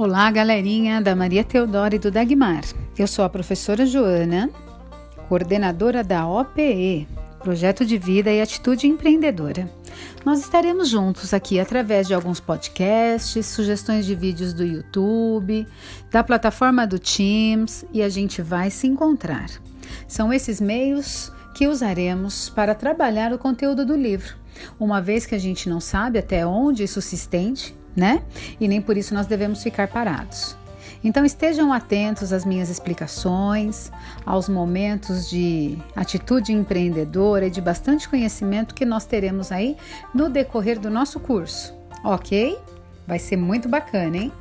Olá, galerinha da Maria Teodora e do Dagmar. Eu sou a professora Joana, coordenadora da OPE, Projeto de Vida e Atitude Empreendedora. Nós estaremos juntos aqui através de alguns podcasts, sugestões de vídeos do YouTube, da plataforma do Teams e a gente vai se encontrar. São esses meios que usaremos para trabalhar o conteúdo do livro, uma vez que a gente não sabe até onde isso se estende né? E nem por isso nós devemos ficar parados. Então estejam atentos às minhas explicações, aos momentos de atitude empreendedora e de bastante conhecimento que nós teremos aí no decorrer do nosso curso, ok? Vai ser muito bacana, hein?